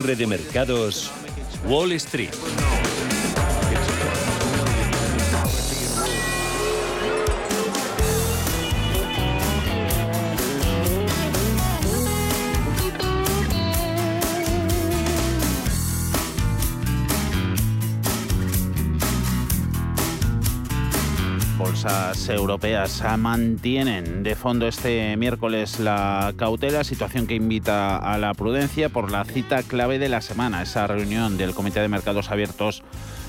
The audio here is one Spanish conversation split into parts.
de mercados Wall Street. Bolsas europeas mantienen de fondo este miércoles la cautela, situación que invita a la prudencia por la cita clave de la semana, esa reunión del Comité de Mercados Abiertos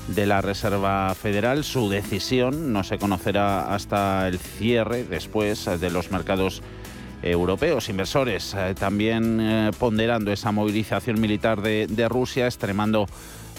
de la Reserva Federal. Su decisión no se conocerá hasta el cierre después de los mercados europeos, inversores, eh, también eh, ponderando esa movilización militar de, de Rusia, extremando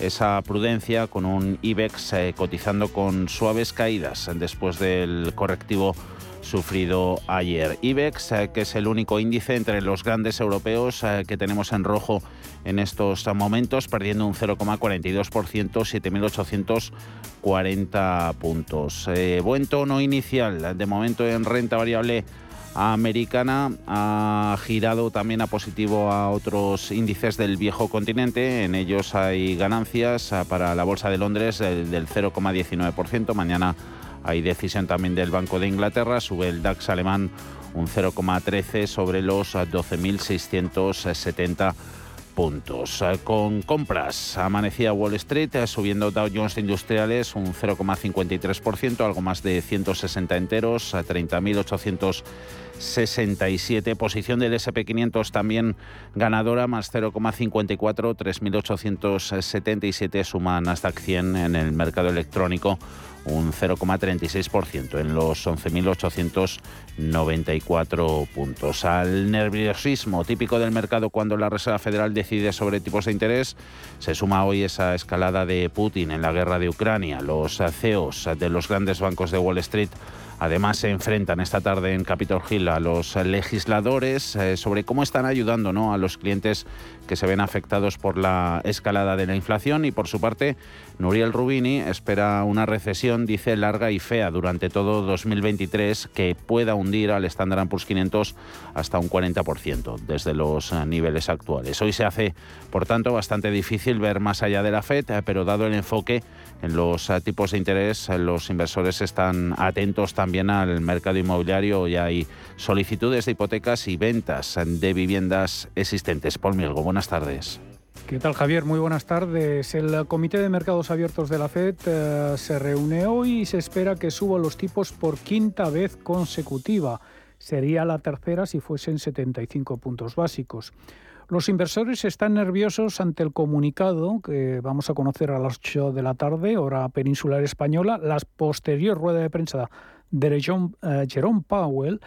esa prudencia con un IBEX eh, cotizando con suaves caídas después del correctivo sufrido ayer. IBEX, eh, que es el único índice entre los grandes europeos eh, que tenemos en rojo en estos momentos, perdiendo un 0,42%, 7.840 puntos. buen tono inicial, de momento en renta variable americana ha girado también a positivo a otros índices del viejo continente. En ellos hay ganancias ah, para la Bolsa de Londres del 0,19%. Mañana hay decisión también del Banco de Inglaterra. Sube el DAX alemán un 0,13 sobre los 12.670 puntos. Eh, con compras, amanecía Wall Street eh, subiendo Dow Jones Industriales un 0,53%, algo más de 160 enteros, a 30.867. Posición del SP500 también ganadora, más 0,54, 3.877 suman hasta 100 en el mercado electrónico un 0,36% en los 11.894 puntos. Al nerviosismo típico del mercado cuando la Reserva Federal decide sobre tipos de interés, se suma hoy esa escalada de Putin en la guerra de Ucrania. Los CEOs de los grandes bancos de Wall Street Además, se enfrentan esta tarde en Capitol Hill a los legisladores eh, sobre cómo están ayudando ¿no? a los clientes que se ven afectados por la escalada de la inflación. Y por su parte, Nuriel Rubini espera una recesión, dice, larga y fea durante todo 2023 que pueda hundir al Standard Poor's 500 hasta un 40% desde los eh, niveles actuales. Hoy se hace, por tanto, bastante difícil ver más allá de la FED, eh, pero dado el enfoque en los eh, tipos de interés, los inversores están atentos también al mercado inmobiliario y hay solicitudes de hipotecas y ventas de viviendas existentes. Paul Mielgo, buenas tardes. ¿Qué tal Javier? Muy buenas tardes. El Comité de Mercados Abiertos de la Fed eh, se reúne hoy y se espera que suba los tipos por quinta vez consecutiva. Sería la tercera si fuesen 75 puntos básicos. Los inversores están nerviosos ante el comunicado que vamos a conocer a las 8 de la tarde, hora peninsular española, la posterior rueda de prensa de eh, Jerome Powell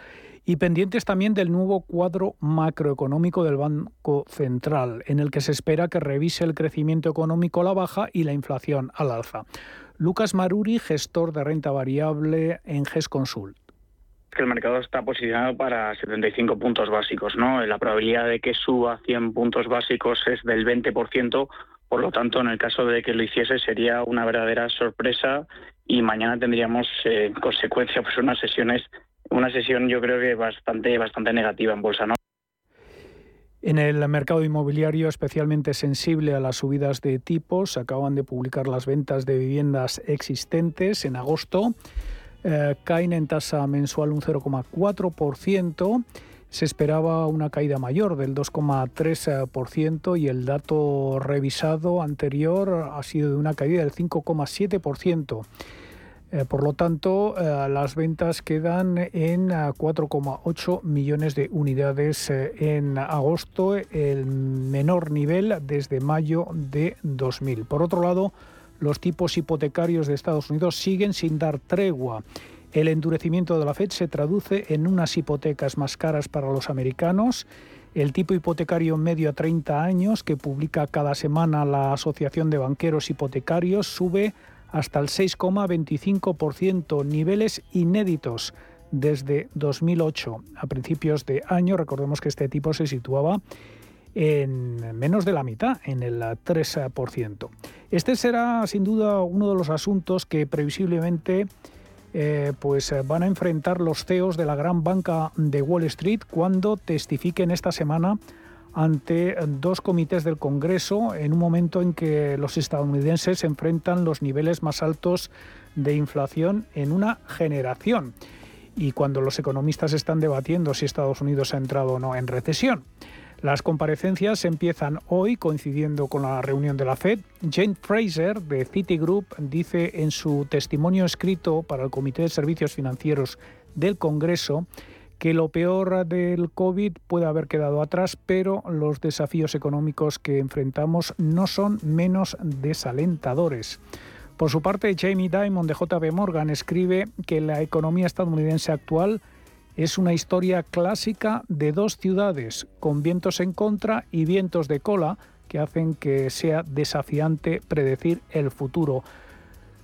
y pendientes también del nuevo cuadro macroeconómico del Banco Central, en el que se espera que revise el crecimiento económico a la baja y la inflación al alza. Lucas Maruri, gestor de renta variable en GES Consult que el mercado está posicionado para 75 puntos básicos, ¿no? La probabilidad de que suba 100 puntos básicos es del 20%, por lo tanto, en el caso de que lo hiciese sería una verdadera sorpresa y mañana tendríamos eh, en consecuencia pues unas sesiones una sesión yo creo que bastante bastante negativa en bolsa, ¿no? En el mercado inmobiliario especialmente sensible a las subidas de tipos, acaban de publicar las ventas de viviendas existentes en agosto eh, caen en tasa mensual un 0,4%. Se esperaba una caída mayor del 2,3% y el dato revisado anterior ha sido de una caída del 5,7%. Eh, por lo tanto, eh, las ventas quedan en 4,8 millones de unidades en agosto, el menor nivel desde mayo de 2000. Por otro lado, los tipos hipotecarios de Estados Unidos siguen sin dar tregua. El endurecimiento de la Fed se traduce en unas hipotecas más caras para los americanos. El tipo hipotecario medio a 30 años que publica cada semana la Asociación de Banqueros Hipotecarios sube hasta el 6,25%, niveles inéditos desde 2008. A principios de año, recordemos que este tipo se situaba en menos de la mitad, en el 3%. Este será sin duda uno de los asuntos que previsiblemente eh, pues van a enfrentar los CEOs de la gran banca de Wall Street cuando testifiquen esta semana ante dos comités del Congreso en un momento en que los estadounidenses enfrentan los niveles más altos de inflación en una generación y cuando los economistas están debatiendo si Estados Unidos ha entrado o no en recesión. Las comparecencias empiezan hoy coincidiendo con la reunión de la Fed. Jane Fraser de Citigroup dice en su testimonio escrito para el Comité de Servicios Financieros del Congreso que lo peor del COVID puede haber quedado atrás, pero los desafíos económicos que enfrentamos no son menos desalentadores. Por su parte, Jamie Dimon de JP Morgan escribe que la economía estadounidense actual es una historia clásica de dos ciudades, con vientos en contra y vientos de cola, que hacen que sea desafiante predecir el futuro.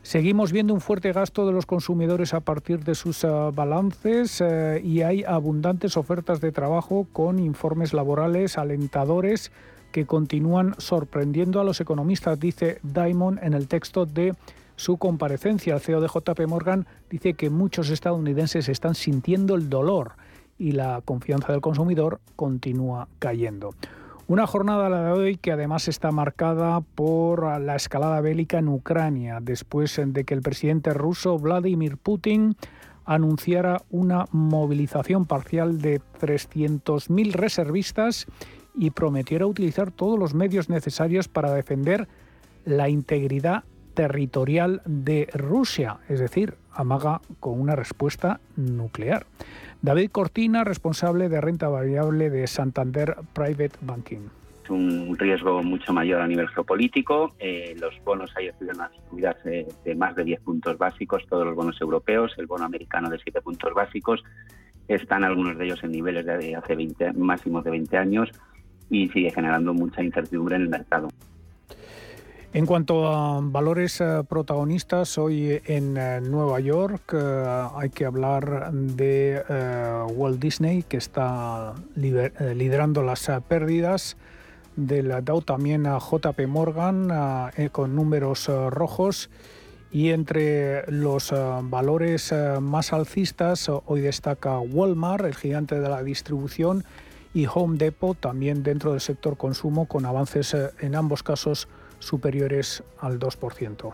Seguimos viendo un fuerte gasto de los consumidores a partir de sus eh, balances eh, y hay abundantes ofertas de trabajo con informes laborales alentadores que continúan sorprendiendo a los economistas, dice Diamond en el texto de su comparecencia. El CEO de JP Morgan dice que muchos estadounidenses están sintiendo el dolor y la confianza del consumidor continúa cayendo. Una jornada la de hoy que además está marcada por la escalada bélica en Ucrania, después de que el presidente ruso Vladimir Putin anunciara una movilización parcial de 300.000 reservistas y prometiera utilizar todos los medios necesarios para defender la integridad territorial de Rusia, es decir, amaga con una respuesta nuclear. David Cortina, responsable de renta variable de Santander Private Banking Es un riesgo mucho mayor a nivel geopolítico. Eh, los bonos hay unas subidas eh, de más de 10 puntos básicos, todos los bonos europeos, el bono americano de 7 puntos básicos. Están algunos de ellos en niveles de hace 20, máximos de 20 años y sigue generando mucha incertidumbre en el mercado. En cuanto a valores eh, protagonistas, hoy en eh, Nueva York eh, hay que hablar de Walt Disney, que está liderando las pérdidas, del Dow también a JP Morgan con números rojos. Y entre los valores más alcistas, hoy destaca Walmart, el gigante de la distribución, y Home Depot, también dentro del sector consumo, con avances en ambos casos superiores al 2%.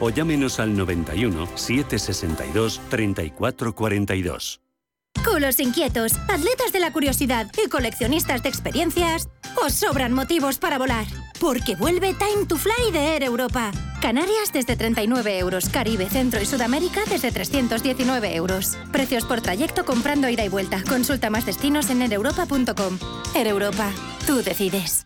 o llámenos al 91 762 3442. Culos inquietos, atletas de la curiosidad y coleccionistas de experiencias, os sobran motivos para volar. Porque vuelve Time to Fly de Air Europa. Canarias desde 39 euros, Caribe, Centro y Sudamérica desde 319 euros. Precios por trayecto comprando ida y vuelta. Consulta más destinos en aereuropa.com. Air Europa, tú decides.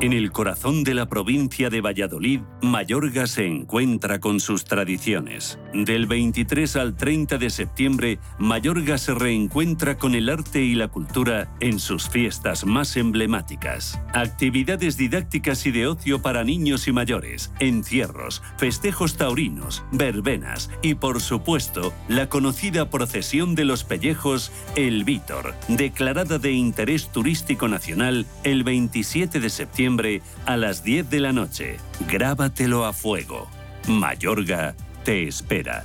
En el corazón de la provincia de Valladolid, Mayorga se encuentra con sus tradiciones. Del 23 al 30 de septiembre, Mayorga se reencuentra con el arte y la cultura en sus fiestas más emblemáticas. Actividades didácticas y de ocio para niños y mayores, encierros, festejos taurinos, verbenas y, por supuesto, la conocida procesión de los pellejos, el Vítor, declarada de interés turístico nacional el 27 de septiembre a las 10 de la noche. Grábatelo a fuego. Mayorga te espera.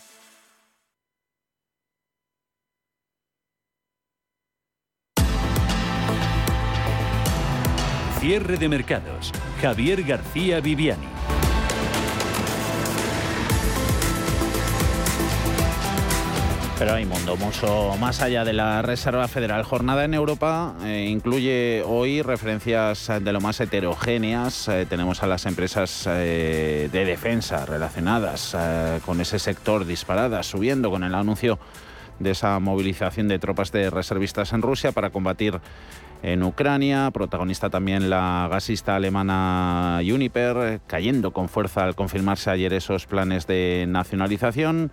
Cierre de mercados. Javier García Viviani. Pero hay mundo mucho más allá de la Reserva Federal. Jornada en Europa eh, incluye hoy referencias de lo más heterogéneas. Eh, tenemos a las empresas eh, de defensa relacionadas con ese sector disparadas, subiendo con el anuncio de esa movilización de tropas de reservistas en Rusia para combatir en Ucrania, protagonista también la gasista alemana Uniper, cayendo con fuerza al confirmarse ayer esos planes de nacionalización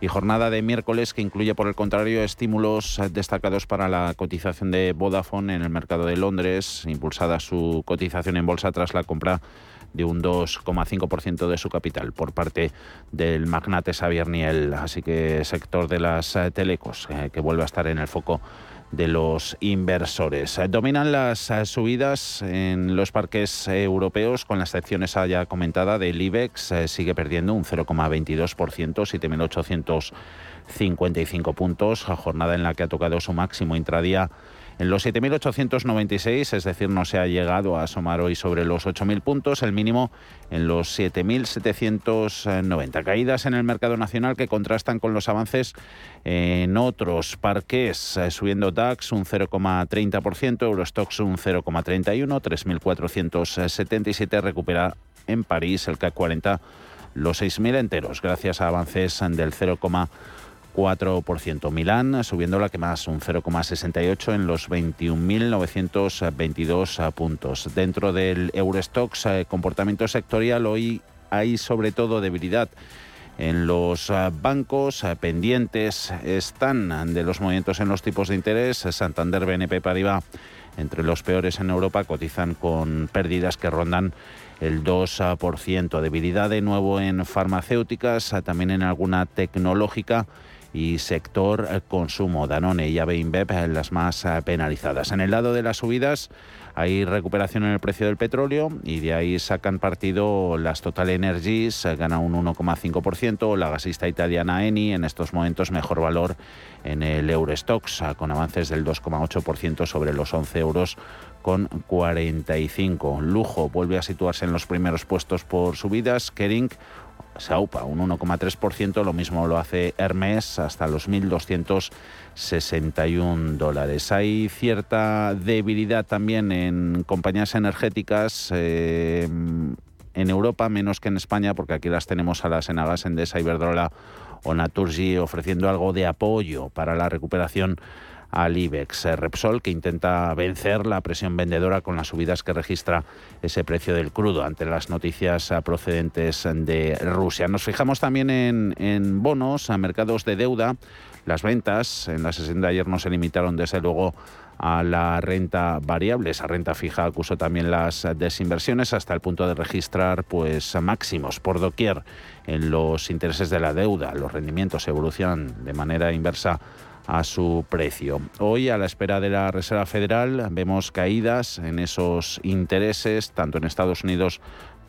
y jornada de miércoles que incluye, por el contrario, estímulos destacados para la cotización de Vodafone en el mercado de Londres, impulsada su cotización en bolsa tras la compra de un 2,5% de su capital por parte del magnate Xavier Niel. Así que sector de las telecos eh, que vuelve a estar en el foco de los inversores. Dominan las eh, subidas en los parques europeos, con la excepción esa ya comentada del IBEX, eh, sigue perdiendo un 0,22%, 7.855 puntos, jornada en la que ha tocado su máximo intradía en los 7.896, es decir, no se ha llegado a asomar hoy sobre los 8.000 puntos, el mínimo en los 7.790. Caídas en el mercado nacional que contrastan con los avances en otros parques, eh, subiendo DAX un 0,30%, Eurostox un 0,31%, 3.477 recupera en París el CAC 40 los 6.000 enteros, gracias a avances del 0,30%. 4%. Milán subiendo la que más, un 0,68 en los 21.922 puntos. Dentro del Eurostox, eh, comportamiento sectorial, hoy hay sobre todo debilidad en los eh, bancos eh, pendientes están de los movimientos en los tipos de interés. Santander, BNP Paribas, entre los peores en Europa, cotizan con pérdidas que rondan el 2%. Debilidad de nuevo en farmacéuticas, también en alguna tecnológica y sector eh, consumo. Danone y AB InBev eh, las más eh, penalizadas. En el lado de las subidas hay recuperación en el precio del petróleo y de ahí sacan partido las Total Energies, gana un 1,5%, la gasista italiana Eni en estos momentos mejor valor en el Eurostox con avances del 2,8% sobre los 11 euros con 45. Lujo vuelve a situarse en los primeros puestos por subidas. Kering Saupa, un 1,3%, lo mismo lo hace Hermes hasta los 1.261 dólares. Hay cierta debilidad también en compañías energéticas. Eh, en Europa menos que en España, porque aquí las tenemos a las Enagas, Endesa, Iberdrola o Naturgy ofreciendo algo de apoyo para la recuperación al IBEX. Repsol que intenta vencer la presión vendedora con las subidas que registra ese precio del crudo ante las noticias procedentes de Rusia. Nos fijamos también en, en bonos, a mercados de deuda. Las ventas en la sesión de ayer no se limitaron desde luego a la renta variable. Esa renta fija acusó también las desinversiones hasta el punto de registrar pues máximos por doquier en los intereses de la deuda. Los rendimientos evolucionan de manera inversa a su precio. Hoy, a la espera de la Reserva Federal, vemos caídas en esos intereses, tanto en Estados Unidos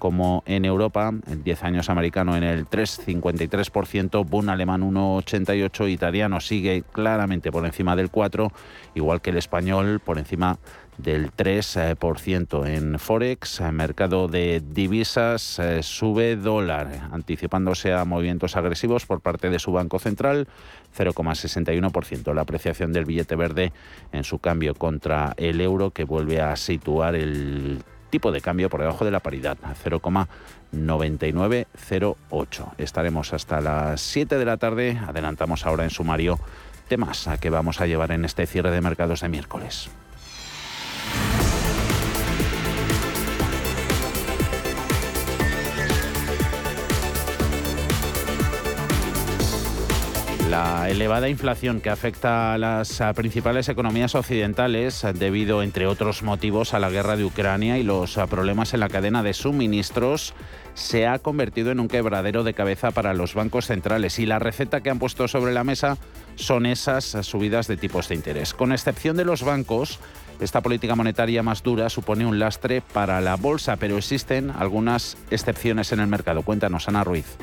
como en Europa, el 10 años americano en el 3,53%, Bund alemán 1,88%, italiano sigue claramente por encima del 4%, igual que el español por encima del 3%. En Forex, mercado de divisas, eh, sube dólar, anticipándose a movimientos agresivos por parte de su Banco Central, 0,61%. La apreciación del billete verde en su cambio contra el euro, que vuelve a situar el tipo de cambio por debajo de la paridad, 0,9908. Estaremos hasta las 7 de la tarde. Adelantamos ahora en sumario temas a que vamos a llevar en este cierre de mercados de miércoles. La elevada inflación que afecta a las principales economías occidentales debido, entre otros motivos, a la guerra de Ucrania y los problemas en la cadena de suministros se ha convertido en un quebradero de cabeza para los bancos centrales y la receta que han puesto sobre la mesa son esas subidas de tipos de interés. Con excepción de los bancos, esta política monetaria más dura supone un lastre para la bolsa, pero existen algunas excepciones en el mercado. Cuéntanos, Ana Ruiz.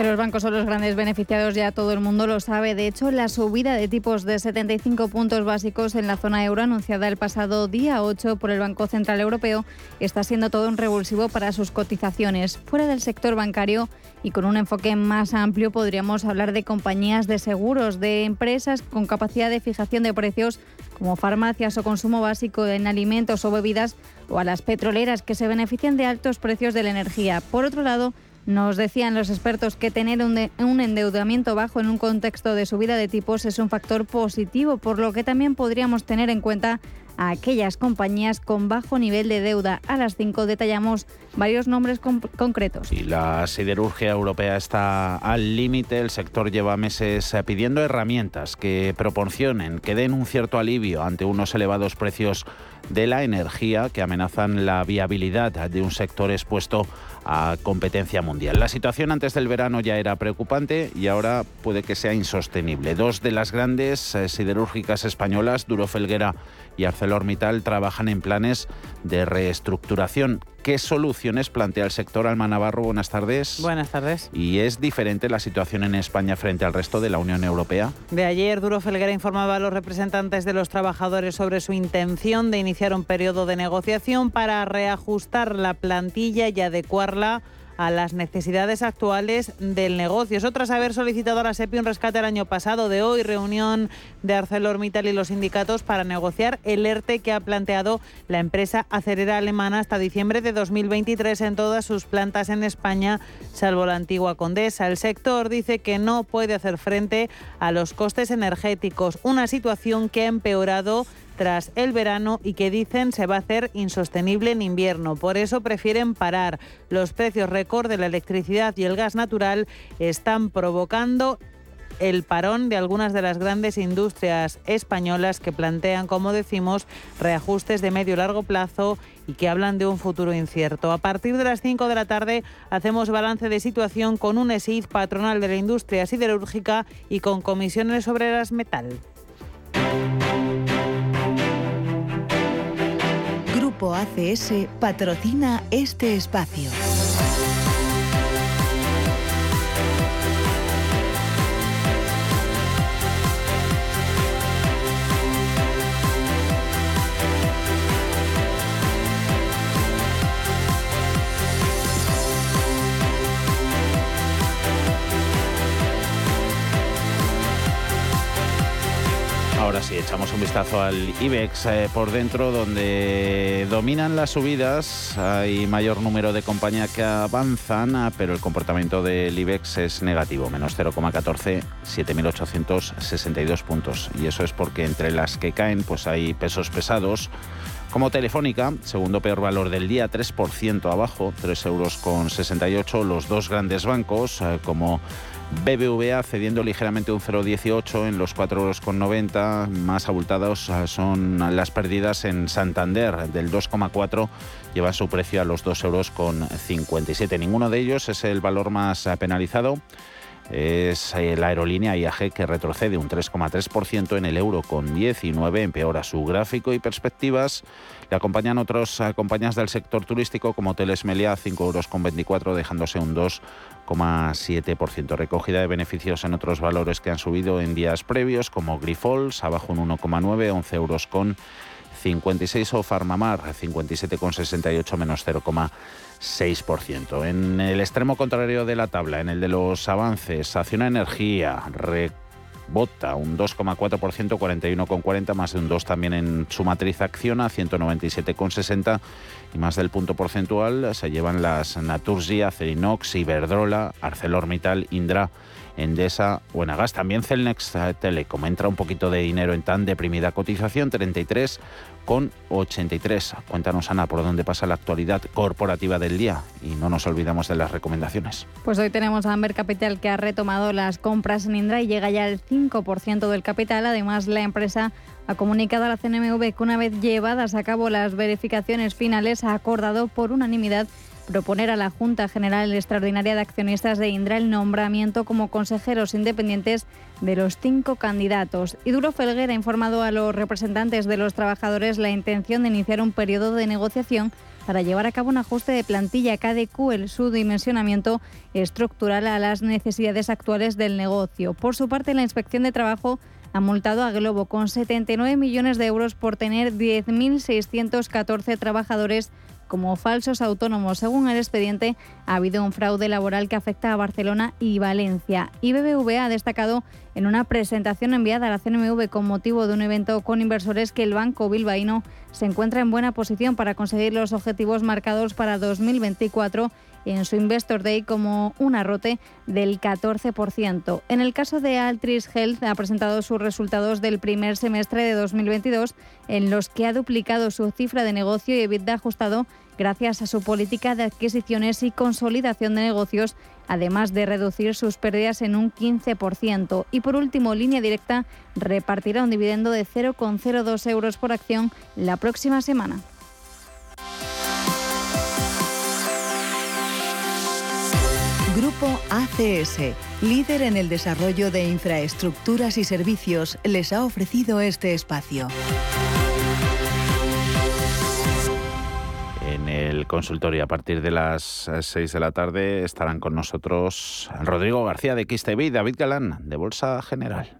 Que los bancos son los grandes beneficiados ya todo el mundo lo sabe. De hecho, la subida de tipos de 75 puntos básicos en la zona euro anunciada el pasado día 8 por el Banco Central Europeo está siendo todo un revulsivo para sus cotizaciones. Fuera del sector bancario y con un enfoque más amplio podríamos hablar de compañías de seguros, de empresas con capacidad de fijación de precios como farmacias o consumo básico en alimentos o bebidas o a las petroleras que se benefician de altos precios de la energía. Por otro lado, nos decían los expertos que tener un, endeudamiento bajo en un contexto de subida de tipos es un factor positivo, por lo que también podríamos tener en cuenta a aquellas compañías con bajo nivel de deuda. A las 5 detallamos varios nombres concretos. Y la siderurgia europea está al límite. El sector lleva meses eh, pidiendo herramientas que proporcionen, que den un cierto alivio ante unos elevados precios de la energía que amenazan la viabilidad de un sector expuesto a competencia mundial. La situación antes del verano ya era preocupante y ahora puede que sea insostenible. Dos de las grandes eh, siderúrgicas españolas, Duro Felguera y ArcelorMittal, trabajan en planes de reestructuración. ¿Qué soluciones plantea el sector Alma Navarro? Buenas tardes. Buenas tardes. ¿Y es diferente la situación en España frente al resto de la Unión Europea? De ayer, Duro Felguera informaba a los representantes de los trabajadores sobre su intención de iniciar un periodo de negociación para reajustar la plantilla y adecuarla a las necesidades actuales del negocio. Es tras haber solicitado a la SEPI un rescate el año pasado. De hoy, reunión de ArcelorMittal y los sindicatos para negociar el ERTE que ha planteado la empresa acerera alemana hasta diciembre de 2023 en todas sus plantas en España, salvo la antigua Condesa. El sector dice que no puede hacer frente a los costes energéticos, una situación que ha empeorado tras el verano y que dicen se va a hacer insostenible en invierno. Por eso prefieren parar. Los precios récord de la electricidad y el gas natural están provocando el parón de algunas de las grandes industrias españolas que plantean, como decimos, reajustes de medio y largo plazo y que hablan de un futuro incierto. A partir de las 5 de la tarde hacemos balance de situación con un ESID patronal de la industria siderúrgica y con comisiones obreras metal. ACS patrocina este espacio. Echamos un vistazo al IBEX eh, por dentro, donde dominan las subidas. Hay mayor número de compañías que avanzan, ah, pero el comportamiento del IBEX es negativo, menos 0,14, 7.862 puntos. Y eso es porque entre las que caen, pues hay pesos pesados. Como Telefónica, segundo peor valor del día, 3% abajo, 3 euros con 68. Los dos grandes bancos, eh, como BBVA cediendo ligeramente un 0,18 en los 4,90 euros. Más abultados ah, son las pérdidas en Santander del 2,4 lleva su precio a los 2,57 euros. Ninguno de ellos es el valor más ah, penalizado es eh, la aerolínea IAG que retrocede un 3,3% en el euro con 19, empeora su gráfico y perspectivas. Le acompañan otras ah, compañías del sector turístico como Hoteles Meliá, 5 euros con 24, dejándose un 2 7%. Recogida de beneficios en otros valores que han subido en días previos, como Grifols, abajo un 1,9, 11 euros con 56 o Farmamar, 57,68 menos 0,6%. En el extremo contrario de la tabla, en el de los avances, Acciona Energía, rebota un 2,4%, 41,40, más de un 2 también en su matriz Acciona, 197,60 y más del punto porcentual se llevan las Naturgy, Acerinox, Iberdrola, ArcelorMittal, Indra, Endesa, Buenagas. También Celnex Telecom entra un poquito de dinero en tan deprimida cotización, 33 con 83. Cuéntanos, Ana, por dónde pasa la actualidad corporativa del día y no nos olvidamos de las recomendaciones. Pues hoy tenemos a Amber Capital que ha retomado las compras en Indra y llega ya al 5% del capital. Además, la empresa ha comunicado a la CNMV que una vez llevadas a cabo las verificaciones finales ha acordado por unanimidad proponer a la Junta General Extraordinaria de Accionistas de Indra el nombramiento como consejeros independientes de los cinco candidatos. Y Duro Felguer ha informado a los representantes de los trabajadores la intención de iniciar un periodo de negociación para llevar a cabo un ajuste de plantilla adecue el subdimensionamiento estructural a las necesidades actuales del negocio. Por su parte, la Inspección de Trabajo ha multado a Globo con 79 millones de euros por tener 10.614 trabajadores como falsos autónomos. Según el expediente, ha habido un fraude laboral que afecta a Barcelona y Valencia. Y BBVA ha destacado en una presentación enviada a la CNMV con motivo de un evento con inversores que el banco bilbaíno se encuentra en buena posición para conseguir los objetivos marcados para 2024 en su Investor Day como un arrote del 14%. En el caso de Altris Health ha presentado sus resultados del primer semestre de 2022 en los que ha duplicado su cifra de negocio y EBITDA ajustado gracias a su política de adquisiciones y consolidación de negocios, además de reducir sus pérdidas en un 15%. Y por último, Línea Directa repartirá un dividendo de 0,02 euros por acción la próxima semana. Grupo ACS, líder en el desarrollo de infraestructuras y servicios, les ha ofrecido este espacio. En el consultorio a partir de las 6 de la tarde estarán con nosotros Rodrigo García de XTV y David Galán de Bolsa General.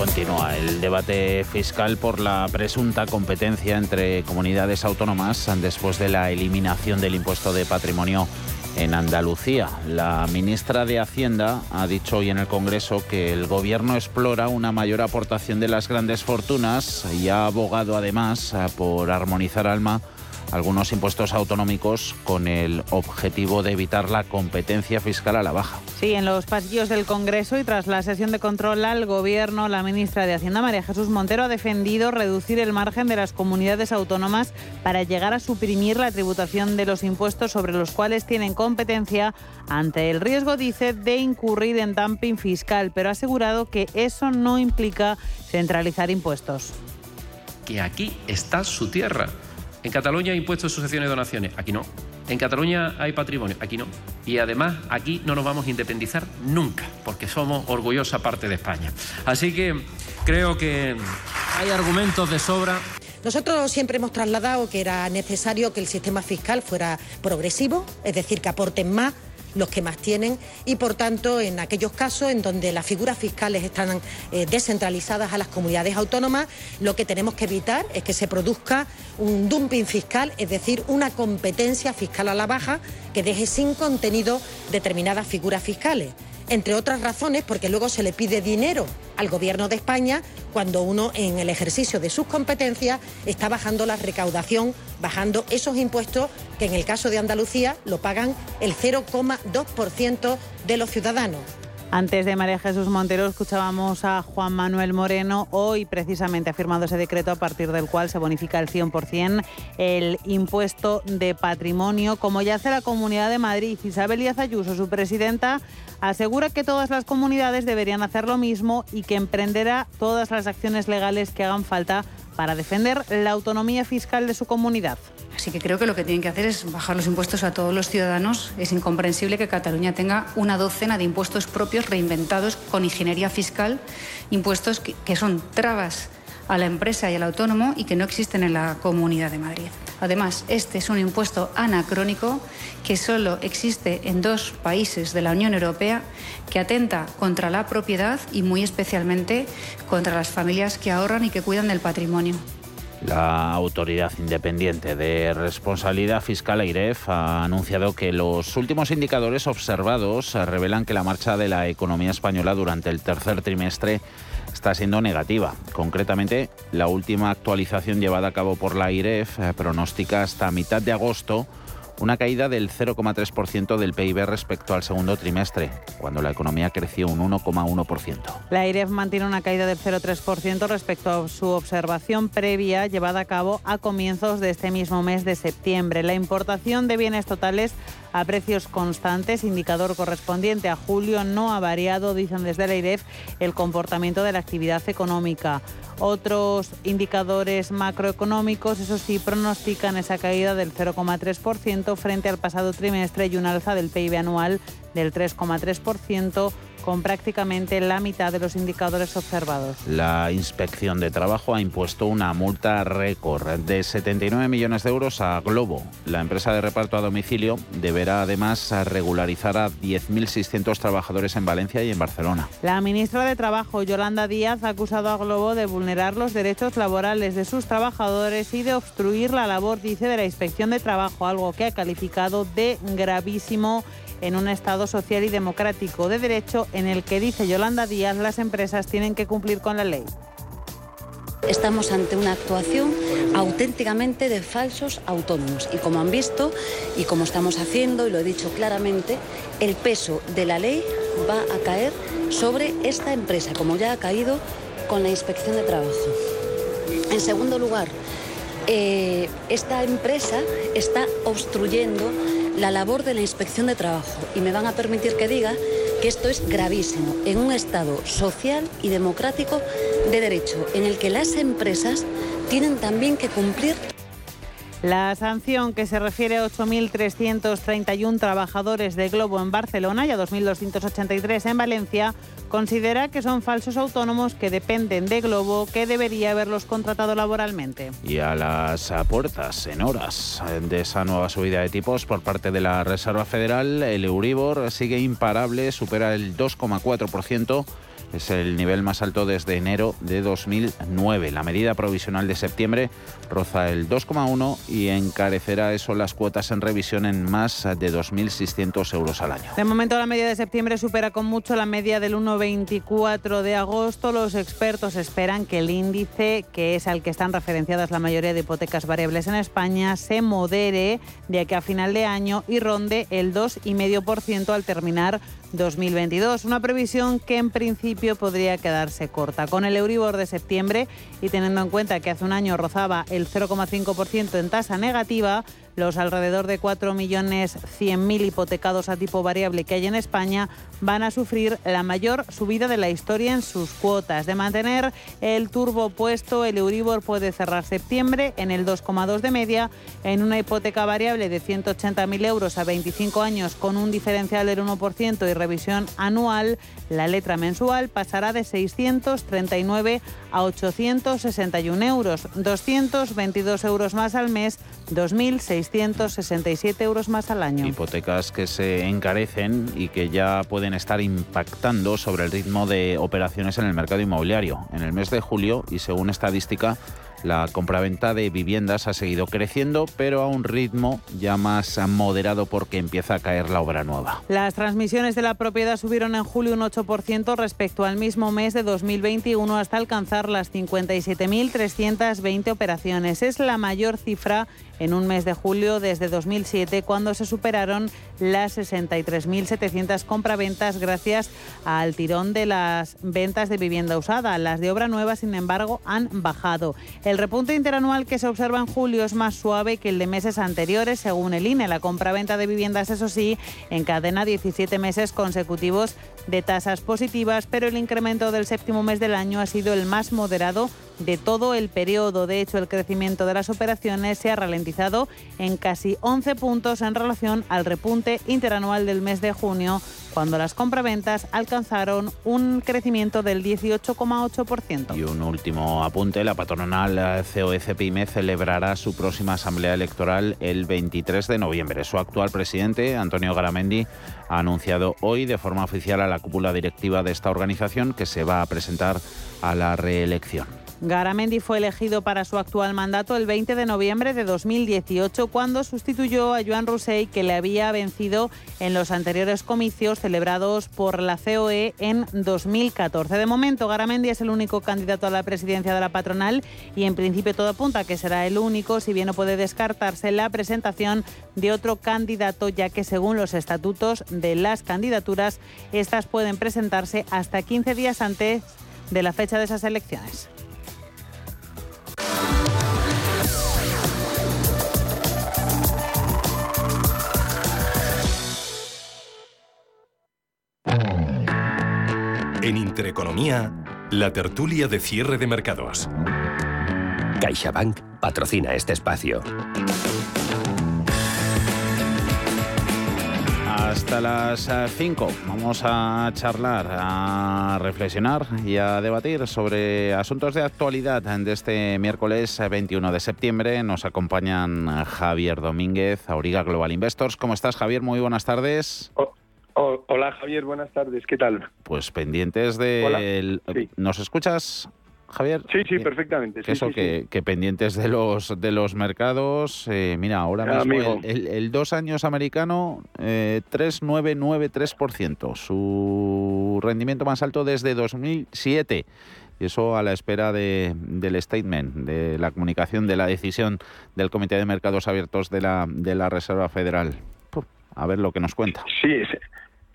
Continúa el debate fiscal por la presunta competencia entre comunidades autónomas después de la eliminación del impuesto de patrimonio en Andalucía. La ministra de Hacienda ha dicho hoy en el Congreso que el Gobierno explora una mayor aportación de las grandes fortunas y ha abogado además por armonizar Alma algunos impuestos autonómicos con el objetivo de evitar la competencia fiscal a la baja. Sí, en los pasillos del Congreso y tras la sesión de control al Gobierno, la ministra de Hacienda, María Jesús Montero, ha defendido reducir el margen de las comunidades autónomas para llegar a suprimir la tributación de los impuestos sobre los cuales tienen competencia ante el riesgo, dice, de incurrir en dumping fiscal, pero ha asegurado que eso no implica centralizar impuestos. Que aquí está su tierra en Cataluña hay impuestos, sucesiones y donaciones. Aquí no. En Cataluña hay patrimonio. Aquí no. Y además aquí no nos vamos a independizar nunca, porque somos orgullosa parte de España. Así que creo que hay argumentos de sobra nosotros siempre hemos trasladado que era necesario que el sistema fiscal fuera progresivo, es decir, que aporten más los que más tienen y por tanto en aquellos casos en donde las figuras fiscales están eh, descentralizadas a las comunidades autónomas, lo que tenemos que evitar es que se produzca un dumping fiscal, es decir, una competencia fiscal a la baja que deje sin contenido determinadas figuras fiscales entre otras razones porque luego se le pide dinero al Gobierno de España cuando uno en el ejercicio de sus competencias está bajando la recaudación, bajando esos impuestos que en el caso de Andalucía lo pagan el 0,2% de los ciudadanos. Antes de María Jesús Montero escuchábamos a Juan Manuel Moreno. Hoy precisamente ha firmado ese decreto a partir del cual se bonifica el 100% el impuesto de patrimonio, como ya hace la Comunidad de Madrid. Isabel Díaz Ayuso, su presidenta, asegura que todas las comunidades deberían hacer lo mismo y que emprenderá todas las acciones legales que hagan falta para defender la autonomía fiscal de su comunidad. Así que creo que lo que tienen que hacer es bajar los impuestos a todos los ciudadanos. Es incomprensible que Cataluña tenga una docena de impuestos propios reinventados con ingeniería fiscal, impuestos que, son trabas a la empresa y al autónomo y que no existen en la Comunidad de Madrid. Además, este es un impuesto anacrónico que solo existe en dos países de la Unión Europea que atenta contra la propiedad y muy especialmente contra las familias que ahorran y que cuidan del patrimonio. La Autoridad Independiente de Responsabilidad Fiscal, AIREF, ha anunciado que los últimos indicadores observados revelan que la marcha de la economía española durante el tercer trimestre está siendo negativa. Concretamente, la última actualización llevada a cabo por la AIREF eh, pronostica hasta mitad de agosto una caída del 0,3% del PIB respecto al segundo trimestre, cuando la economía creció un 1,1%. La IREF mantiene una caída del 0,3% respecto a su observación previa llevada a cabo a comienzos de este mismo mes de septiembre. La importación de bienes totales a precios constantes, indicador correspondiente a julio, no ha variado, dicen desde la IREF, el comportamiento de la actividad económica. Otros indicadores macroeconómicos, eso sí, pronostican esa caída del 0,3% frente al pasado trimestre y un alza del PIB anual del 3,3% con prácticamente la mitad de los indicadores observados. La Inspección de Trabajo ha impuesto una multa récord de 79 millones de euros a Globo. La empresa de reparto a domicilio deberá además regularizar a 10.600 trabajadores en Valencia y en Barcelona. La ministra de Trabajo, Yolanda Díaz, ha acusado a Globo de vulnerar los derechos laborales de sus trabajadores y de obstruir la labor, dice, de la Inspección de Trabajo, algo que ha calificado de gravísimo en un Estado social y democrático de derecho en el que, dice Yolanda Díaz, las empresas tienen que cumplir con la ley. Estamos ante una actuación auténticamente de falsos autónomos y como han visto y como estamos haciendo, y lo he dicho claramente, el peso de la ley va a caer sobre esta empresa, como ya ha caído con la inspección de trabajo. En segundo lugar, eh, esta empresa está obstruyendo la labor de la inspección de trabajo y me van a permitir que diga que esto es gravísimo en un Estado social y democrático de derecho, en el que las empresas tienen también que cumplir la sanción que se refiere a 8.331 trabajadores de Globo en Barcelona y a 2.283 en Valencia considera que son falsos autónomos que dependen de Globo, que debería haberlos contratado laboralmente. Y a las puertas, en horas de esa nueva subida de tipos por parte de la Reserva Federal, el Euribor sigue imparable, supera el 2,4% es el nivel más alto desde enero de 2009. La medida provisional de septiembre roza el 2,1 y encarecerá eso las cuotas en revisión en más de 2.600 euros al año. De momento la media de septiembre supera con mucho la media del 1,24 de agosto. Los expertos esperan que el índice, que es al que están referenciadas la mayoría de hipotecas variables en España, se modere de aquí a final de año y ronde el 2,5% al terminar 2022. Una previsión que en principio podría quedarse corta. Con el Euribor de septiembre y teniendo en cuenta que hace un año rozaba el 0,5% en tasa negativa, los alrededor de 4.100.000 hipotecados a tipo variable que hay en España van a sufrir la mayor subida de la historia en sus cuotas. De mantener el turbo puesto, el Euribor puede cerrar septiembre en el 2,2 de media en una hipoteca variable de 180.000 euros a 25 años con un diferencial del 1% y revisión anual. La letra mensual pasará de 639 a 861 euros, 222 euros más al mes, 2.667 euros más al año. Hipotecas que se encarecen y que ya pueden estar impactando sobre el ritmo de operaciones en el mercado inmobiliario. En el mes de julio, y según estadística, la compraventa de viviendas ha seguido creciendo, pero a un ritmo ya más moderado porque empieza a caer la obra nueva. Las transmisiones de la propiedad subieron en julio un 8% respecto al mismo mes de 2021 hasta alcanzar las 57.320 operaciones. Es la mayor cifra en un mes de julio desde 2007, cuando se superaron las 63.700 compraventas gracias al tirón de las ventas de vivienda usada. Las de obra nueva, sin embargo, han bajado. Repunte interanual que se observa en julio es más suave que el de meses anteriores, según el INE. La compraventa de viviendas, eso sí, encadena 17 meses consecutivos de tasas positivas, pero el incremento del séptimo mes del año ha sido el más moderado de todo el periodo. De hecho, el crecimiento de las operaciones se ha ralentizado en casi 11 puntos en relación al repunte interanual del mes de junio, cuando las compraventas alcanzaron un crecimiento del 18,8%. Y un último apunte, la patronal COEC-PYME celebrará su próxima asamblea electoral el 23 de noviembre. Su actual presidente, Antonio Garamendi, ha anunciado hoy de forma oficial a la cúpula directiva de esta organización que se va a presentar a la reelección. Garamendi fue elegido para su actual mandato el 20 de noviembre de 2018 cuando sustituyó a Joan Roussey que le había vencido en los anteriores comicios celebrados por la COE en 2014. De momento, Garamendi es el único candidato a la presidencia de la patronal y en principio todo apunta a que será el único, si bien no puede descartarse la presentación de otro candidato, ya que según los estatutos de las candidaturas, estas pueden presentarse hasta 15 días antes de la fecha de esas elecciones. En Intereconomía, la tertulia de cierre de mercados. CaixaBank patrocina este espacio. Hasta las 5 eh, vamos a charlar, a reflexionar y a debatir sobre asuntos de actualidad de este miércoles 21 de septiembre. Nos acompañan Javier Domínguez, Auriga Global Investors. ¿Cómo estás, Javier? Muy buenas tardes. Oh, hola, Javier. Buenas tardes. ¿Qué tal? Pues pendientes de... ¿Nos escuchas? Javier. Sí, sí, perfectamente. eso que, pendientes de los de los mercados. Eh, mira, ahora mismo el, dos años americano, eh, 3,993%. Su rendimiento más alto desde 2007. Y eso a la espera de, del statement, de la comunicación, de la decisión del Comité de Mercados Abiertos de la, de la Reserva Federal. A ver lo que nos cuenta. Sí, sí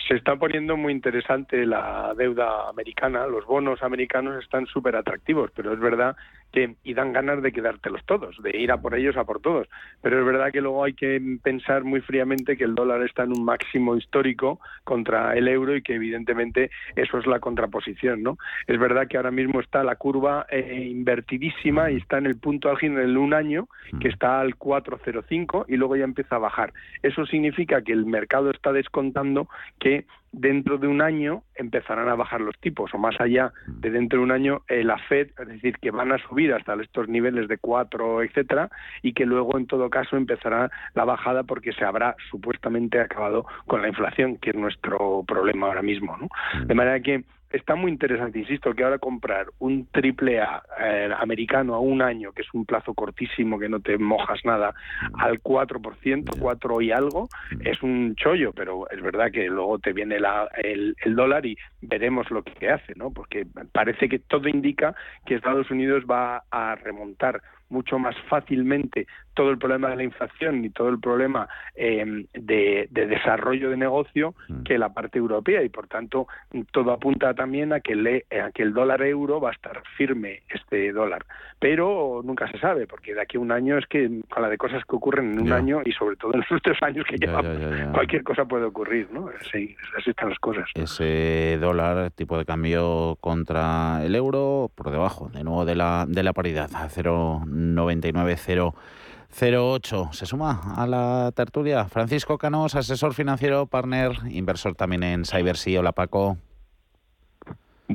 se está poniendo muy interesante la deuda americana, los bonos americanos están súper atractivos, pero es verdad que y dan ganas de quedártelos todos, de ir a por ellos, a por todos. Pero es verdad que luego hay que pensar muy fríamente que el dólar está en un máximo histórico contra el euro y que evidentemente eso es la contraposición, ¿no? Es verdad que ahora mismo está la curva eh, invertidísima y está en el punto álgido en un año que está al 4.05 y luego ya empieza a bajar. Eso significa que el mercado está descontando que dentro de un año empezarán a bajar los tipos o más allá de dentro de un año eh, la Fed, es decir, que van a subir hasta estos niveles de 4, etcétera, y que luego en todo caso empezará la bajada porque se habrá supuestamente acabado con la inflación, que es nuestro problema ahora mismo, ¿no? De manera que está muy interesante, insisto, que ahora comprar un triple A eh, americano a un año, que es un plazo cortísimo, que no te mojas nada, al 4%, 4 y algo, es un chollo, pero es verdad que luego te viene el, el, dólar y veremos lo que hace, ¿no? Porque parece que todo indica que Estados Unidos va a remontar mucho más fácilmente todo el problema de la inflación y todo el problema em, de, desarrollo de negocio mm. que la parte europea. Y por tanto todo apunta también a que, le, a que el dólar euro va a estar firme este dólar. Pero nunca se sabe porque de aquí a un año es que con la de cosas que ocurren en un año y sobre todo en los tres años que llevamos cualquier cosa puede ocurrir no así, así están las cosas. Ese dólar tipo de cambio contra el euro por debajo de nuevo de la de la paridad a 0,99008. Se suma a la tertulia Francisco Canos, asesor financiero, partner, inversor también en CyberSea. Hola Paco.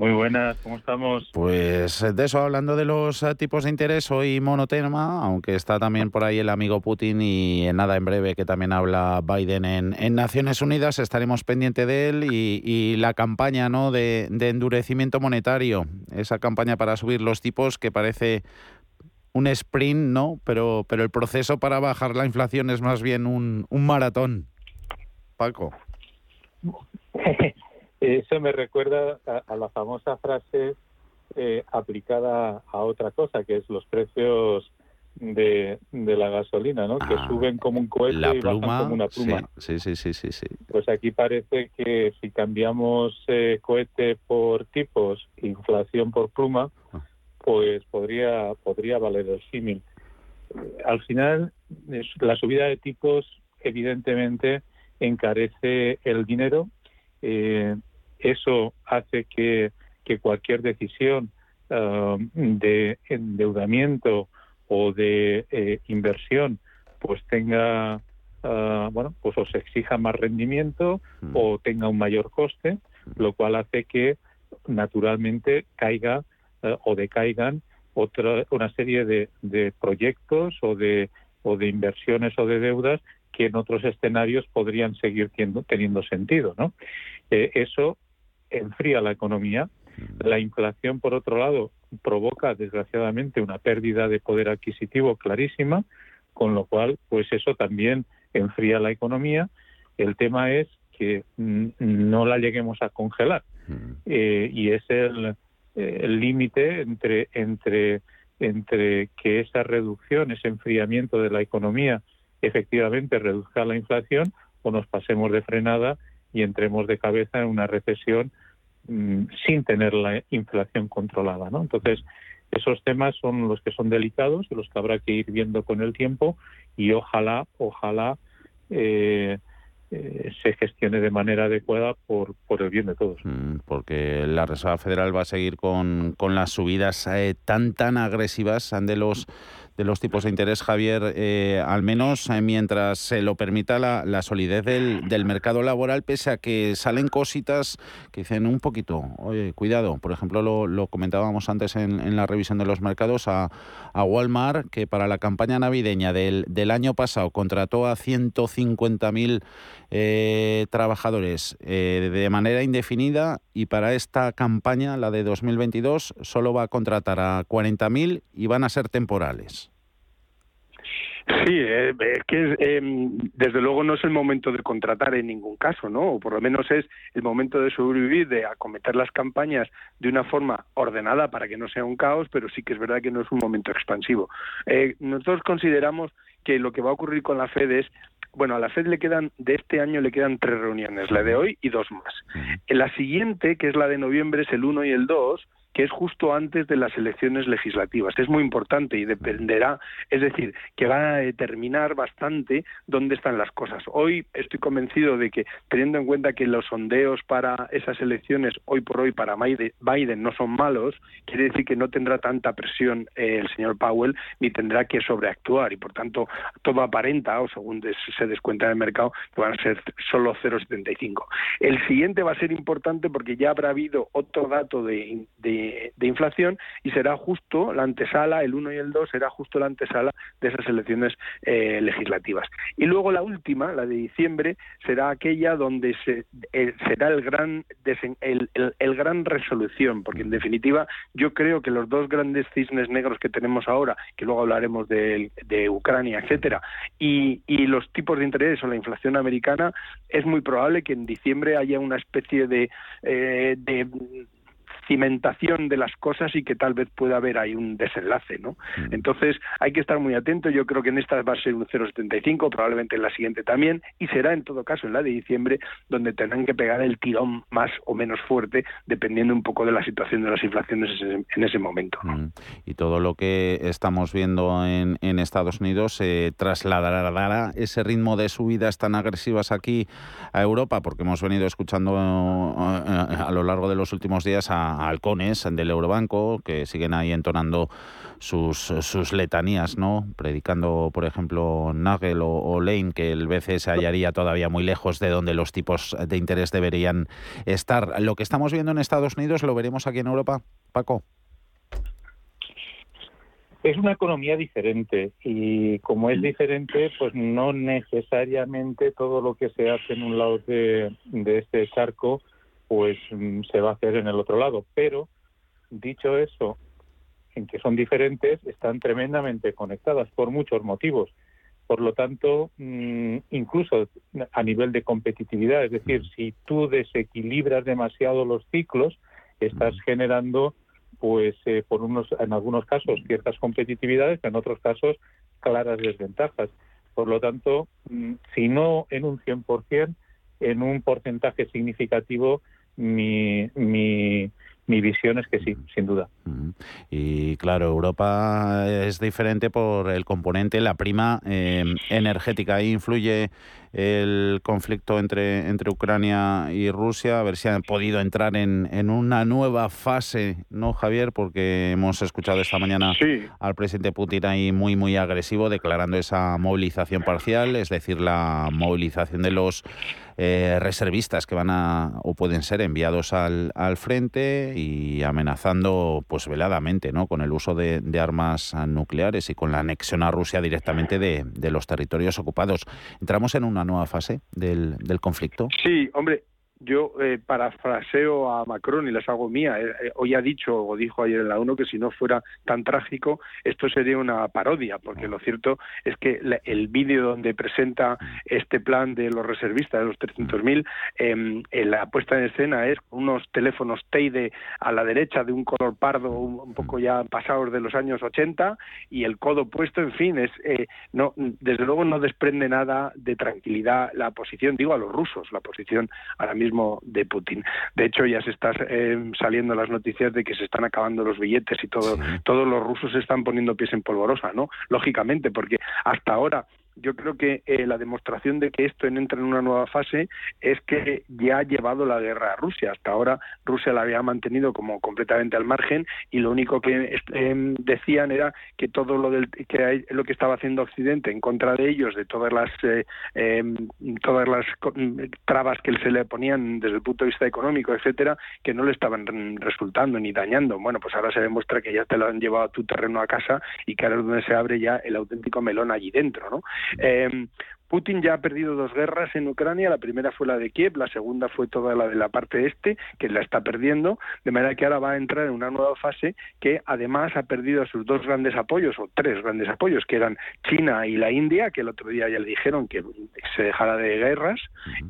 Muy buenas, ¿cómo estamos? Pues de eso, hablando de los eh, tipos de interés, hoy monotema, aunque está también por ahí el amigo Putin y en nada en breve que también habla Biden en, Naciones Unidas, estaremos pendientes de él y, la campaña ¿no? de, endurecimiento monetario, esa campaña para subir los tipos que parece un sprint, ¿no? Pero, pero el proceso para bajar la inflación es más bien un, un maratón. Paco. Eso me recuerda a, la famosa frase eh, aplicada a otra cosa, que es los precios de, la gasolina, ¿no? que ah, suben como un cohete y bajan como una pluma. Sí, sí, sí, sí, sí. Pues aquí parece que si cambiamos eh, cohete por tipos, inflación por pluma, ah. pues podría podría valer el símil. Al final, la subida de tipos evidentemente encarece el dinero. Eh, eso hace que, cualquier decisión um, de endeudamiento o de eh, inversión pues tenga uh, bueno pues o se exija más rendimiento mm. o tenga un mayor coste lo cual hace que naturalmente caiga uh, o decaigan otra una serie de, de proyectos o de o de inversiones o de deudas que en otros escenarios podrían seguir teniendo, teniendo sentido, ¿no? Eh, eso enfría la economía. La inflación, por otro lado, provoca desgraciadamente una pérdida de poder adquisitivo clarísima, con lo cual, pues eso también enfría la economía. El tema es que no la lleguemos a congelar. Eh, y es el límite entre entre entre que esa reducción, ese enfriamiento de la economía efectivamente reduzca la inflación o nos pasemos de frenada y entremos de cabeza en una recesión mm, sin tener la inflación controlada. ¿no? Entonces, esos temas son los que son delicados y los que habrá que ir viendo con el tiempo y ojalá, ojalá eh, eh, se gestione de manera adecuada por, por el bien de todos. Mm, porque la Reserva Federal va a seguir con, con las subidas eh, tan tan agresivas de los de los tipos de interés, Javier, eh, al menos eh, mientras se lo permita la, solidez del, mercado laboral, pese a que salen cositas que dicen un poquito, oye, cuidado. Por ejemplo, lo, comentábamos antes en, la revisión de los mercados a, Walmart, que para la campaña navideña del, año pasado contrató a 150.000 eh, trabajadores de manera indefinida y para esta campaña, la de 2022, solo va a contratar a 40.000 y van a ser temporales. Sí, eh, es que em, desde luego no es el momento de contratar en ningún caso, ¿no? O por lo menos es el momento de sobrevivir, de acometer las campañas de una forma ordenada para que no sea un caos, pero sí que es verdad que no es un momento expansivo. Eh, nosotros consideramos que lo que va a ocurrir con la Fed es bueno, a la Fed le quedan, de este año le quedan tres reuniones, la de hoy y dos más. La siguiente, que es la de noviembre, es el 1 y el 2, que es justo antes de las elecciones legislativas. Es muy importante y dependerá, es decir, que va a determinar bastante dónde están las cosas. Hoy estoy convencido de que, teniendo en cuenta que los sondeos para esas elecciones hoy por hoy para Biden no son malos, quiere decir que no tendrá tanta presión eh, el señor Powell ni tendrá que sobreactuar y, por tanto, todo aparenta, o según se descuenta en el mercado, que van a ser solo 0,75. El siguiente va a ser importante porque ya habrá habido otro dato de de, inflación y será justo la antesala, el 1 y el 2 será justo la antesala de esas elecciones eh, legislativas. Y luego la última, la de diciembre, será aquella donde se, eh, será el gran, el, el, gran resolución, porque en definitiva yo creo que los dos grandes cisnes negros que tenemos ahora, que luego hablaremos de, de Ucrania, etcétera, y, y los tipos de interés o la inflación americana, es muy probable que en diciembre haya una especie de, eh, de cimentación de las cosas y que tal vez pueda haber ahí un desenlace, ¿no? Mm. Entonces hay que estar muy atento. Yo creo que en esta va a ser un 0,75, probablemente en la siguiente también, y será en todo caso en la de diciembre donde tendrán que pegar el tirón más o menos fuerte, dependiendo un poco de la situación de las inflaciones en ese momento. Mm. Y todo lo que estamos viendo en, en Estados Unidos se trasladará ese ritmo de subidas tan agresivas aquí a Europa, porque hemos venido escuchando eh, a lo largo de los últimos días a halcones del Eurobanco que siguen ahí entonando sus, sus letanías, ¿no? Predicando, por ejemplo, Nagel o, Lane que el BCE se hallaría todavía muy lejos de donde los tipos de interés deberían estar. Lo que estamos viendo en Estados Unidos lo veremos aquí en Europa, Paco. Es una economía diferente y como es diferente, pues no necesariamente todo lo que se hace en un lado de, de este charco pues mm, se va a hacer en el otro lado. Pero, dicho eso, en que son diferentes, están tremendamente conectadas por muchos motivos. Por lo tanto, mm, incluso a nivel de competitividad, es decir, si tú desequilibras demasiado los ciclos, estás generando, pues, eh, por unos, en algunos casos, ciertas competitividades, en otros casos, claras desventajas. Por lo tanto, mm, si no en un 100%, en un porcentaje significativo, mi, mi, mi visión es que sí, sin duda. Y claro, Europa es diferente por el componente, la prima eh, energética. Ahí influye el conflicto entre, entre Ucrania y Rusia, a ver si han podido entrar en, en una nueva fase, ¿no, Javier? Porque hemos escuchado esta mañana al presidente Putin ahí muy, muy agresivo, declarando esa movilización parcial, es decir, la movilización de los eh, reservistas que van a o pueden ser enviados al, al frente y amenazando pues veladamente ¿no? con el uso de, armas nucleares y con la anexión a Rusia directamente de, de los territorios ocupados. ¿Entramos en una nueva fase del, del conflicto? Sí, hombre, yo eh, parafraseo a Macron y las hago mía. Eh, eh, hoy ha dicho, o dijo ayer en la ONU, que si no fuera tan trágico, esto sería una parodia, porque lo cierto es que el vídeo donde presenta este plan de los reservistas, de los 300.000, eh, la puesta en escena es unos teléfonos Teide a la derecha de un color pardo, un, poco ya pasados de los años 80, y el codo puesto, en fin, es eh, no desde luego no desprende nada de tranquilidad la posición, digo a los rusos, la posición ahora mismo de Putin. De hecho, ya se están eh, saliendo las noticias de que se están acabando los billetes y todo, todos los rusos se están poniendo pies en polvorosa, ¿no? Lógicamente, porque hasta ahora yo creo que eh, la demostración de que esto entra en una nueva fase es que ya ha llevado la guerra a Rusia. Hasta ahora Rusia la había mantenido como completamente al margen y lo único que em, decían era que todo lo del, que lo que estaba haciendo Occidente en contra de ellos, de todas las eh, em, todas las trabas que se le ponían desde el punto de vista económico, etcétera, que no le estaban resultando ni dañando. Bueno, pues ahora se demuestra que ya te lo han llevado a tu terreno a casa y que ahora es donde se abre ya el auténtico melón allí dentro, ¿no? Eh, Putin ya ha perdido dos guerras en Ucrania, la primera fue la de Kiev, la segunda fue toda la de la parte este, que la está perdiendo, de manera que ahora va a entrar en una nueva fase que además ha perdido a sus dos grandes apoyos, o tres grandes apoyos, que eran China y la India, que el otro día ya le dijeron que se dejara de guerras,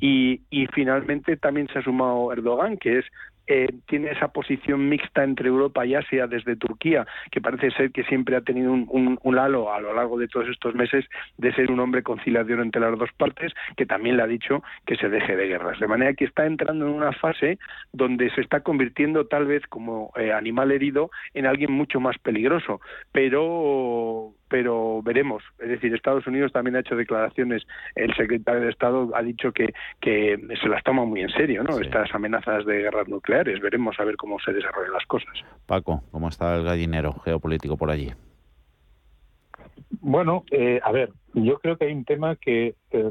y, y finalmente también se ha sumado Erdogan, que es eh, tiene esa posición mixta entre Europa y Asia desde Turquía, que parece ser que siempre ha tenido un, un, halo a lo largo de todos estos meses de ser un hombre conciliador entre las dos partes, que también le ha dicho que se deje de guerras. De manera que está entrando en una fase donde se está convirtiendo tal vez como eh, animal herido en alguien mucho más peligroso, pero pero veremos. Es decir, Estados Unidos también ha hecho declaraciones. El secretario de Estado ha dicho que, que se las toma muy en serio, ¿no? Estas amenazas de guerras nucleares. Veremos a ver cómo se desarrollan las cosas. Paco, ¿cómo está el gallinero geopolítico por allí? Bueno, eh, a ver, yo creo que hay un tema que eh,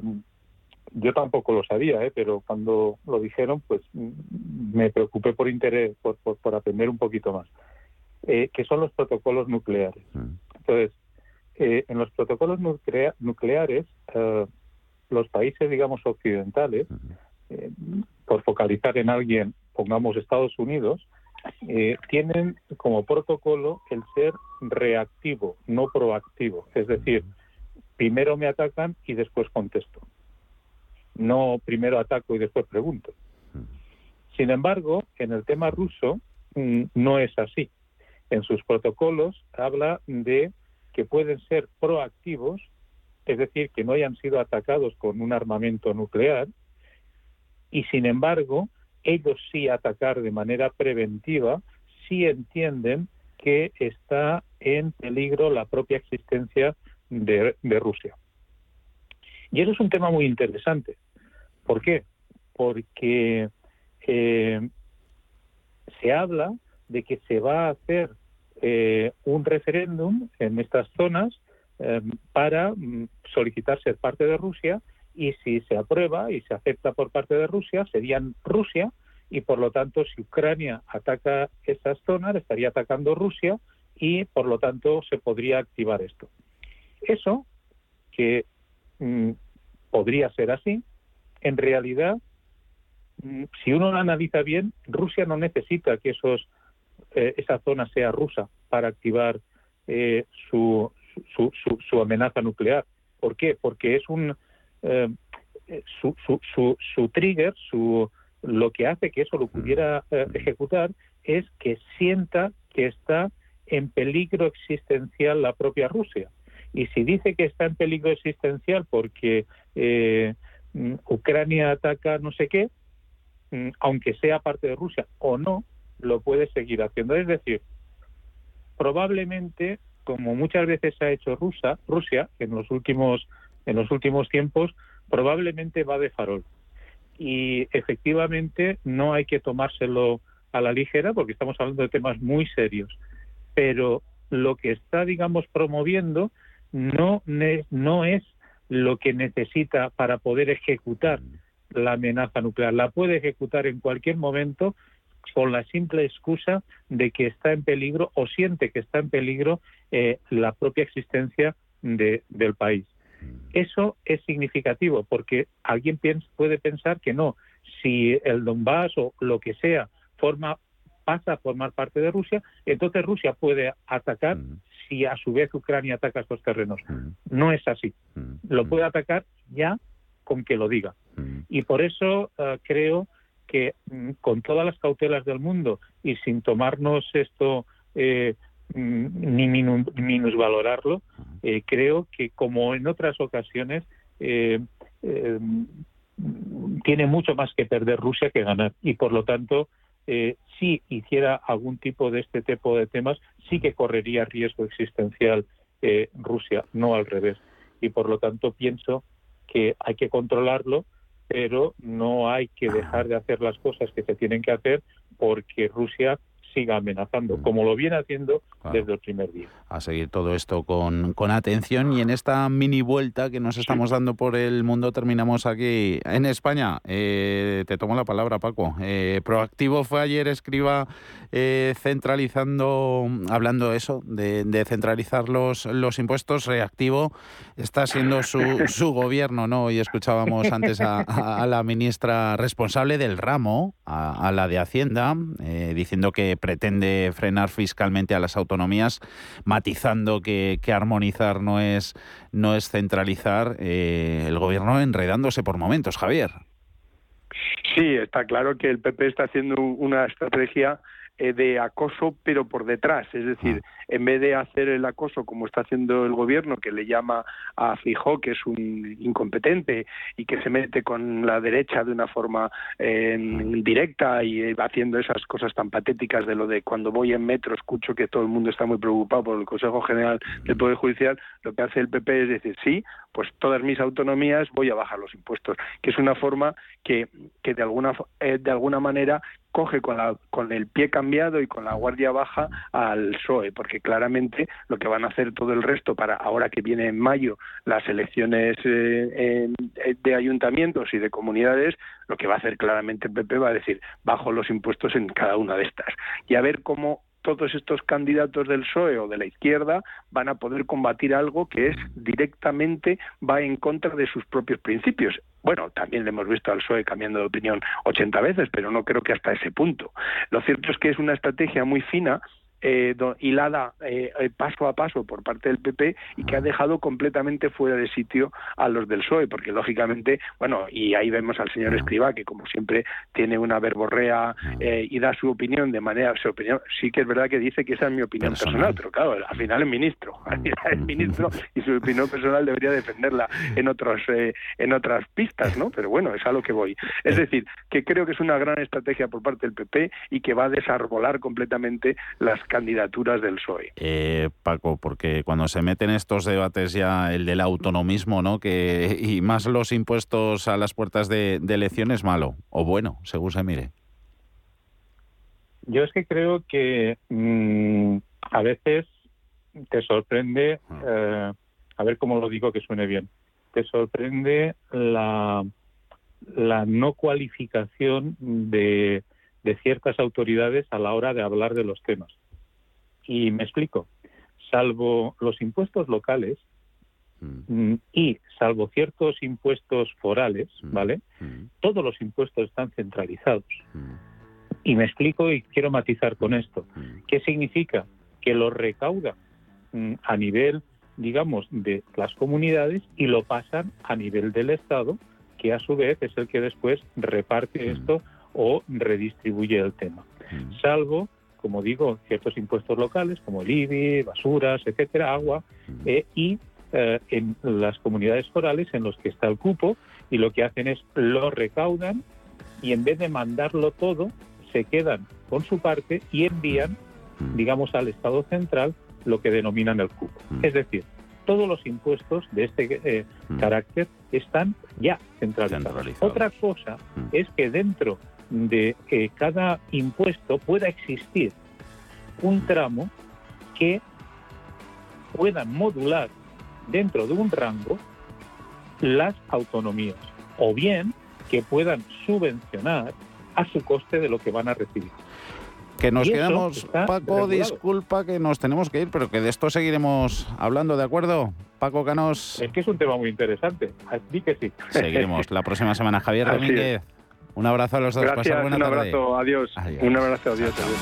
yo tampoco lo sabía, ¿eh? pero cuando lo dijeron, pues me preocupé por interés, por, por, aprender un poquito más, eh, que son los protocolos nucleares. Mm. Entonces, en los protocolos nucleares, eh, los países, digamos, occidentales, eh, por focalizar en alguien, pongamos Estados Unidos, eh, tienen como protocolo el ser reactivo, no proactivo. Es decir, primero me atacan y después contesto. No primero ataco y después pregunto. Sin embargo, en el tema ruso mm, no es así. En sus protocolos habla de que pueden ser proactivos, es decir, que no hayan sido atacados con un armamento nuclear, y sin embargo, ellos sí atacar de manera preventiva si entienden que está en peligro la propia existencia de, Rusia. Y eso es un tema muy interesante. ¿Por qué? Porque eh, se habla de que se va a hacer eh, un referéndum en estas zonas eh, para mm, solicitar ser parte de Rusia y si se aprueba y se acepta por parte de Rusia, serían Rusia y por lo tanto si Ucrania ataca esas zonas, estaría atacando Rusia y por lo tanto se podría activar esto. Eso, que mm, podría ser así, en realidad, mm, si uno lo analiza bien, Rusia no necesita que esos eh, esa zona sea rusa para activar eh, su, su, su, amenaza nuclear. ¿Por qué? Porque es un eh, su, su, su, trigger, su lo que hace que eso lo pudiera ejecutar es que sienta que está en peligro existencial la propia Rusia. Y si dice que está en peligro existencial porque mm, Ucrania ataca no sé qué, mm, aunque sea parte de Rusia o no, lo puede seguir haciendo. Es decir, probablemente, como muchas veces ha hecho Rusia, Rusia en los últimos en los últimos tiempos, probablemente va de farol. Y efectivamente no hay que tomárselo a la ligera porque estamos hablando de temas muy serios. Pero lo que está, digamos, promoviendo no, no es lo que necesita para poder ejecutar la amenaza nuclear. La puede ejecutar en cualquier momento con la simple excusa de que está en peligro o siente que está en peligro eh, la propia existencia del país. Eso es significativo porque alguien puede pensar que no, si el Donbass o lo que sea forma pasa a formar parte de Rusia, entonces Rusia puede atacar si a su vez Ucrania ataca estos terrenos. No es así. Lo puede atacar ya con que lo diga. Y por eso eh, creo que mm, con todas las cautelas del mundo y sin tomarnos esto eh, mm, ni minusvalorarlo, eh, creo que como en otras ocasiones eh, tiene mucho más que perder Rusia que ganar y por lo tanto si hiciera algún tipo de este tipo de temas sí que correría riesgo existencial Rusia, no al revés. Y por lo tanto pienso que hay que controlarlo pero no hay que dejar de hacer las cosas que se tienen que hacer porque Rusia siga amenazando, mm. como lo viene haciendo desde el primer día. A seguir todo esto con, con, atención y en esta mini vuelta que nos estamos dando por el mundo terminamos aquí en España. Eh, te tomo la palabra, Paco. Eh, proactivo fue ayer, escriba, eh, centralizando, hablando eso, de, de, centralizar los, los impuestos. Reactivo está siendo su, su gobierno, ¿no? Y escuchábamos antes a, a, la ministra responsable del ramo, a, a la de Hacienda, diciendo que pretende frenar fiscalmente a las autonomías, matizando que, armonizar no es, no es centralizar, eh, el gobierno enredándose por momentos, Javier. Sí, está claro que el PP está haciendo una estrategia eh, de acoso, pero por detrás. Es decir, ah. En vez de hacer el acoso como está haciendo el gobierno, que le llama a Fijó, que es un incompetente y que se mete con la derecha de una forma eh, directa y haciendo esas cosas tan patéticas de lo de cuando voy en metro escucho que todo el mundo está muy preocupado por el Consejo General del Poder Judicial, lo que hace el PP es decir, sí, pues todas mis autonomías voy a bajar los impuestos, que es una forma que, que de alguna eh, de alguna manera coge con, la, con el pie cambiado y con la guardia baja al PSOE, porque claramente lo que van a hacer todo el resto para ahora que viene en mayo las elecciones eh, de ayuntamientos y de comunidades, lo que va a hacer claramente el PP va a decir bajo los impuestos en cada una de estas y a ver cómo todos estos candidatos del PSOE o de la izquierda van a poder combatir algo que es directamente va en contra de sus propios principios. Bueno, también le hemos visto al PSOE cambiando de opinión 80 veces, pero no creo que hasta ese punto. Lo cierto es que es una estrategia muy fina eh, hilada eh, eh, paso a paso por parte del PP y que ha dejado completamente fuera de sitio a los del PSOE, porque lógicamente, bueno, y ahí vemos al señor Escriba que como siempre tiene una verborrea eh, y da su opinión de manera, su opinión, sí que es verdad que dice que esa es mi opinión personal, pero claro, al final es ministro, al final es ministro y su opinión personal debería defenderla en otros en otras pistas, ¿no? Pero bueno, es a lo que voy. Es decir, que creo que es una gran estrategia por parte del PP y que va a desarbolar completamente las candidaturas del PSOE. Eh, Paco, porque cuando se meten estos debates ya el del autonomismo, ¿no? Que y más los impuestos a las puertas de, elecciones malo o bueno, según se mire. Yo es que creo que mm, a veces te sorprende, ah. eh, a ver cómo lo digo que suene bien, te sorprende la, la no cualificación de, de ciertas autoridades a la hora de hablar de los temas. Y me explico. Salvo los impuestos locales mm. Mm, y salvo ciertos impuestos forales, mm. ¿vale? Todos los impuestos están centralizados. Y me explico y quiero matizar con esto. ¿Qué significa? Que lo recauda a nivel, digamos, de las comunidades y lo pasan a nivel del Estado, que a su vez es el que después reparte esto o redistribuye el tema. Salvo como digo, ciertos impuestos locales como el IBI, basuras, etcétera, agua, eh, y eh, en las comunidades forales en los que está el cupo y lo que hacen es lo recaudan y en vez de mandarlo todo, se quedan con su parte y envían, digamos, al Estado central lo que denominan el cupo. Es decir, todos los impuestos de este eh, carácter están ya centralizados. Otra cosa es que dentro de que cada impuesto pueda existir un tramo que pueda modular dentro de un rango las autonomías o bien que puedan subvencionar a su coste de lo que van a recibir. Que nos quedamos, Paco, disculpa que nos tenemos que ir, pero que de esto seguiremos hablando, ¿de acuerdo? Paco Canos. Es que es un tema muy interesante, así que sí. Seguiremos la próxima semana. Javier Domínguez. Un abrazo a los dos. Gracias, buena un tarde. abrazo, adiós. Adiós. Un abrazo, adiós. adiós.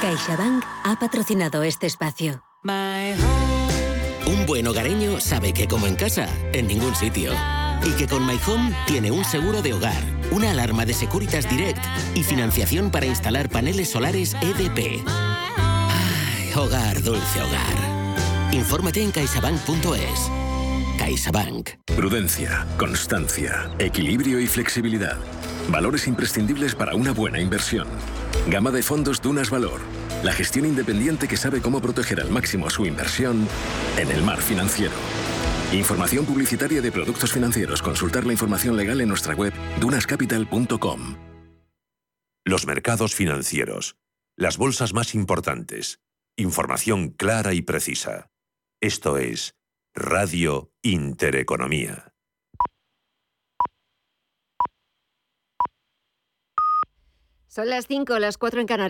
CaixaBank ha patrocinado este espacio. Un buen hogareño sabe que como en casa, en ningún sitio. Y que con My Home tiene un seguro de hogar, una alarma de Securitas Direct y financiación para instalar paneles solares EDP. Ay, hogar, dulce hogar. Infórmate en caixabank.es. CaixaBank. Prudencia, constancia, equilibrio y flexibilidad. Valores imprescindibles para una buena inversión. Gama de fondos Dunas Valor. La gestión independiente que sabe cómo proteger al máximo su inversión en el mar financiero. Información publicitaria de productos financieros. Consultar la información legal en nuestra web dunascapital.com. Los mercados financieros. Las bolsas más importantes. Información clara y precisa. Esto es Radio Intereconomía. Son las 5, las 4 en Canarias.